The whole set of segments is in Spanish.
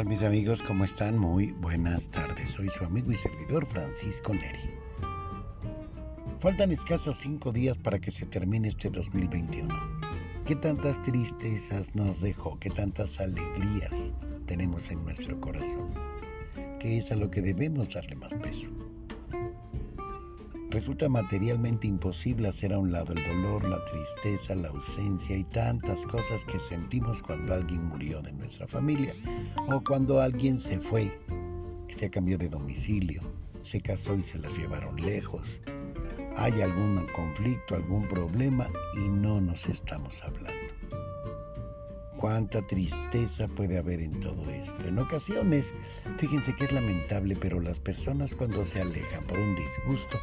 tal mis amigos? ¿Cómo están? Muy buenas tardes. Soy su amigo y servidor Francisco Neri. Faltan escasos cinco días para que se termine este 2021. ¿Qué tantas tristezas nos dejó? ¿Qué tantas alegrías tenemos en nuestro corazón? ¿Qué es a lo que debemos darle más peso? Resulta materialmente imposible hacer a un lado el dolor, la tristeza, la ausencia y tantas cosas que sentimos cuando alguien murió de nuestra familia o cuando alguien se fue, se cambió de domicilio, se casó y se las llevaron lejos. Hay algún conflicto, algún problema y no nos estamos hablando. Cuánta tristeza puede haber en todo esto. En ocasiones, fíjense que es lamentable, pero las personas cuando se alejan por un disgusto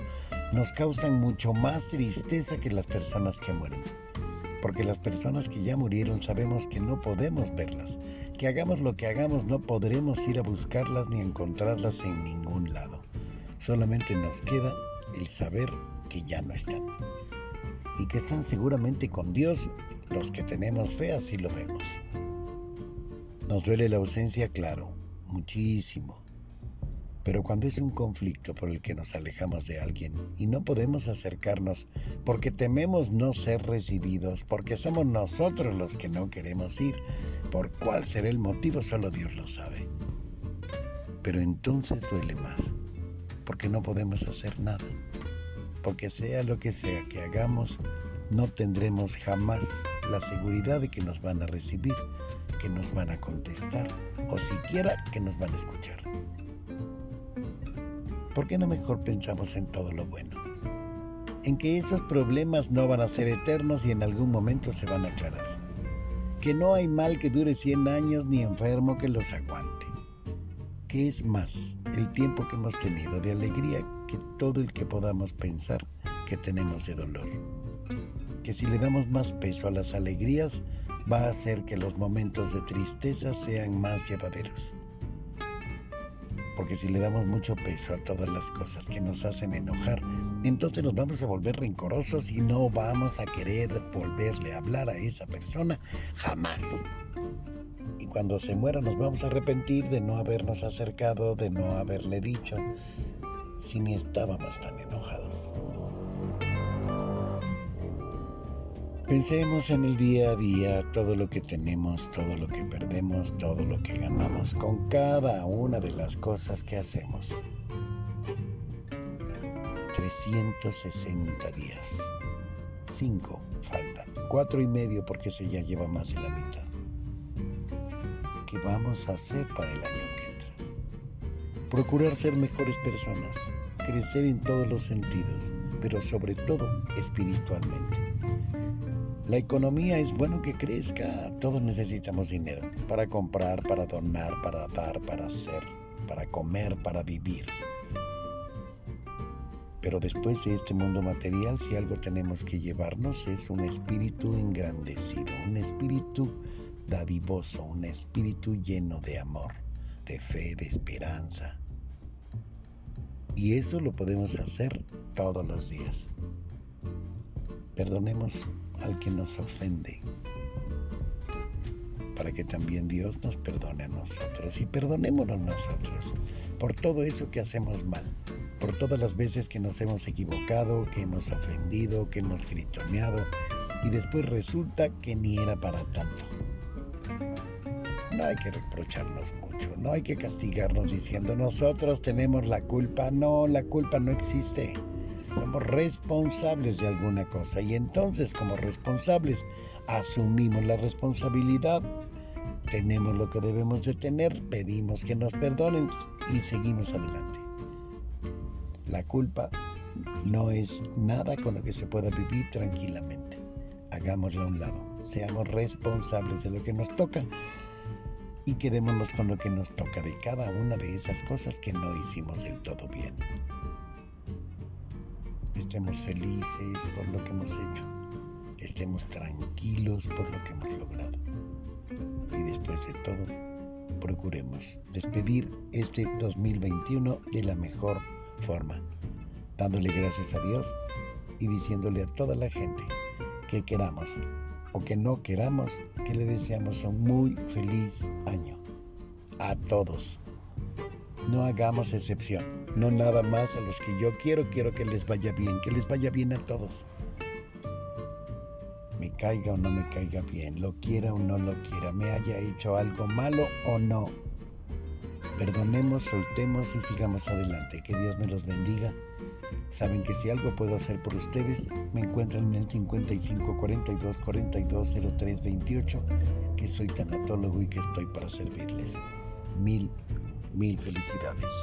nos causan mucho más tristeza que las personas que mueren. Porque las personas que ya murieron sabemos que no podemos verlas, que hagamos lo que hagamos no podremos ir a buscarlas ni encontrarlas en ningún lado. Solamente nos queda el saber que ya no están. Y que están seguramente con Dios los que tenemos fe así lo vemos. Nos duele la ausencia, claro, muchísimo. Pero cuando es un conflicto por el que nos alejamos de alguien y no podemos acercarnos porque tememos no ser recibidos, porque somos nosotros los que no queremos ir, por cuál será el motivo solo Dios lo sabe. Pero entonces duele más, porque no podemos hacer nada, porque sea lo que sea que hagamos, no tendremos jamás la seguridad de que nos van a recibir, que nos van a contestar o siquiera que nos van a escuchar. ¿Por qué no mejor pensamos en todo lo bueno? En que esos problemas no van a ser eternos y en algún momento se van a aclarar. Que no hay mal que dure 100 años ni enfermo que los aguante. Que es más el tiempo que hemos tenido de alegría que todo el que podamos pensar que tenemos de dolor que si le damos más peso a las alegrías, va a hacer que los momentos de tristeza sean más llevaderos. Porque si le damos mucho peso a todas las cosas que nos hacen enojar, entonces nos vamos a volver rencorosos y no vamos a querer volverle a hablar a esa persona jamás. Y cuando se muera nos vamos a arrepentir de no habernos acercado, de no haberle dicho, si ni estábamos tan enojados. Pensemos en el día a día, todo lo que tenemos, todo lo que perdemos, todo lo que ganamos con cada una de las cosas que hacemos. 360 días. 5 faltan. 4 y medio porque se ya lleva más de la mitad. ¿Qué vamos a hacer para el año que entra? Procurar ser mejores personas, crecer en todos los sentidos, pero sobre todo espiritualmente la economía es bueno que crezca, todos necesitamos dinero para comprar, para donar, para dar, para hacer, para comer, para vivir. Pero después de este mundo material, si algo tenemos que llevarnos es un espíritu engrandecido, un espíritu dadivoso, un espíritu lleno de amor, de fe, de esperanza. Y eso lo podemos hacer todos los días. Perdonemos al que nos ofende, para que también Dios nos perdone a nosotros y perdonémonos nosotros por todo eso que hacemos mal, por todas las veces que nos hemos equivocado, que hemos ofendido, que hemos gritoneado y después resulta que ni era para tanto. No hay que reprocharnos mucho, no hay que castigarnos diciendo nosotros tenemos la culpa, no, la culpa no existe somos responsables de alguna cosa y entonces como responsables asumimos la responsabilidad, tenemos lo que debemos de tener, pedimos que nos perdonen y seguimos adelante. La culpa no es nada con lo que se pueda vivir tranquilamente. Hagámoslo a un lado, seamos responsables de lo que nos toca y quedémonos con lo que nos toca de cada una de esas cosas que no hicimos del todo bien estemos felices por lo que hemos hecho, estemos tranquilos por lo que hemos logrado. Y después de todo, procuremos despedir este 2021 de la mejor forma, dándole gracias a Dios y diciéndole a toda la gente que queramos o que no queramos, que le deseamos un muy feliz año. a todos. No hagamos excepción, no nada más a los que yo quiero, quiero que les vaya bien, que les vaya bien a todos. Me caiga o no me caiga bien, lo quiera o no lo quiera, me haya hecho algo malo o no. Perdonemos, soltemos y sigamos adelante. Que Dios me los bendiga. Saben que si algo puedo hacer por ustedes, me encuentran en el 55 42 42 03 28, que soy tanatólogo y que estoy para servirles. Mil, mil felicidades.